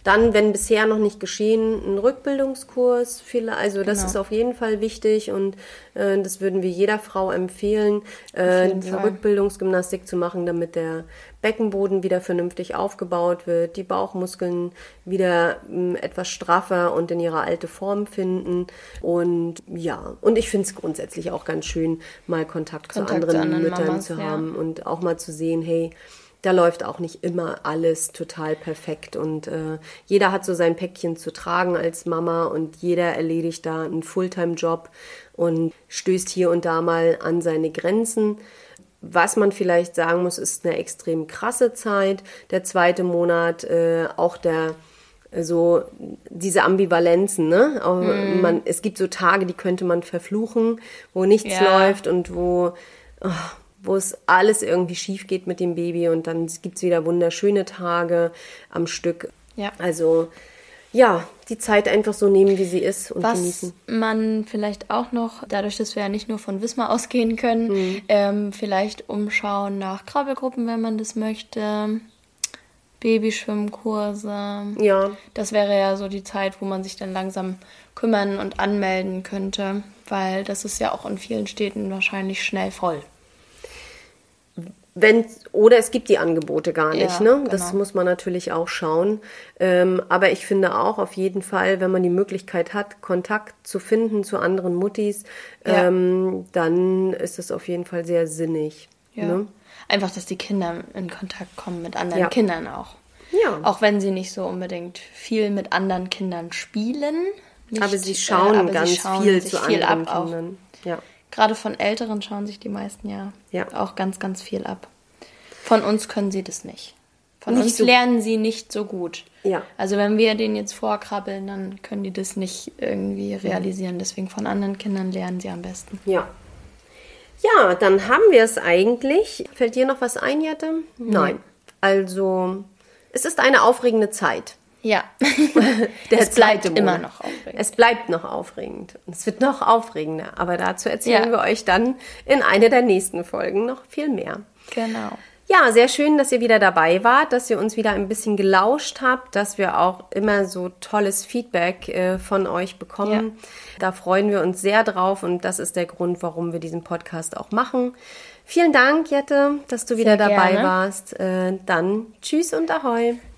Dann, wenn bisher noch nicht geschehen, ein Rückbildungskurs. Viele, also das Genau. ist auf jeden Fall wichtig und äh, das würden wir jeder Frau empfehlen, äh. Rückbildungsgymnastik zu machen, damit der Beckenboden wieder vernünftig aufgebaut wird, die Bauchmuskeln wieder mh, etwas straffer und in ihre alte Form finden. Und ja, und ich finde es grundsätzlich auch ganz schön, mal Kontakt, Kontakt zu zu anderen anderen Müttern Mamas, zu ja. haben und auch mal zu sehen, hey, da läuft auch nicht immer alles total perfekt und äh, jeder hat so sein Päckchen zu tragen als Mama und jeder erledigt da einen Fulltime-Job und stößt hier und da mal an seine Grenzen. Was man vielleicht sagen muss, ist eine extrem krasse Zeit. Der zweite Monat, äh, auch der so diese Ambivalenzen, ne? Auch Man, es gibt so Tage, die könnte man verfluchen, wo nichts Ja. läuft und wo, oh, wo es alles irgendwie schief geht mit dem Baby und dann gibt's wieder wunderschöne Tage am Stück. Ja. Also ja, die Zeit einfach so nehmen, wie sie ist und Was genießen. man vielleicht auch noch, dadurch, dass wir ja nicht nur von Wismar ausgehen können, Mhm. ähm, vielleicht umschauen nach Krabbelgruppen, wenn man das möchte, Babyschwimmkurse. Ja, Das wäre ja so die Zeit, wo man sich dann langsam kümmern und anmelden könnte, weil das ist ja auch in vielen Städten wahrscheinlich schnell voll. Wenn, oder es gibt die Angebote gar nicht, Ja, ne? Das genau. muss man natürlich auch schauen. Ähm, aber ich finde auch auf jeden Fall, wenn man die Möglichkeit hat, Kontakt zu finden zu anderen Muttis, Ja. ähm, dann ist das auf jeden Fall sehr sinnig. Ja. Ne? Einfach, dass die Kinder in Kontakt kommen mit anderen. Kindern auch. Ja. Auch wenn sie nicht so unbedingt viel mit anderen Kindern spielen. Nicht, aber sie äh, schauen aber sie ganz schauen viel zu viel anderen ab auch. Kindern. Ja. Gerade von Älteren schauen sich die meisten ja, Ja. auch ganz, ganz viel ab. Von uns können sie das nicht. Von Nicht uns so- lernen sie nicht so gut. Ja. Also wenn wir denen jetzt vorkrabbeln, dann können die das nicht irgendwie realisieren. Deswegen von anderen Kindern lernen sie am besten. Ja. Ja, dann haben wir es eigentlich. Fällt dir noch was ein, Jette? Nein. Also, es ist eine aufregende Zeit. Ja, Der es bleibt zweite immer Monat. noch aufregend. Es bleibt noch aufregend. Und es wird noch aufregender. Aber dazu erzählen Ja. wir euch dann in einer der nächsten Folgen noch viel mehr. Genau. Ja, sehr schön, dass ihr wieder dabei wart, dass ihr uns wieder ein bisschen gelauscht habt, dass wir auch immer so tolles Feedback äh, von euch bekommen. Da freuen wir uns sehr drauf und das ist der Grund, warum wir diesen Podcast auch machen. Vielen Dank, Jette, dass du wieder dabei gerne. warst. Äh, dann tschüss und ahoi.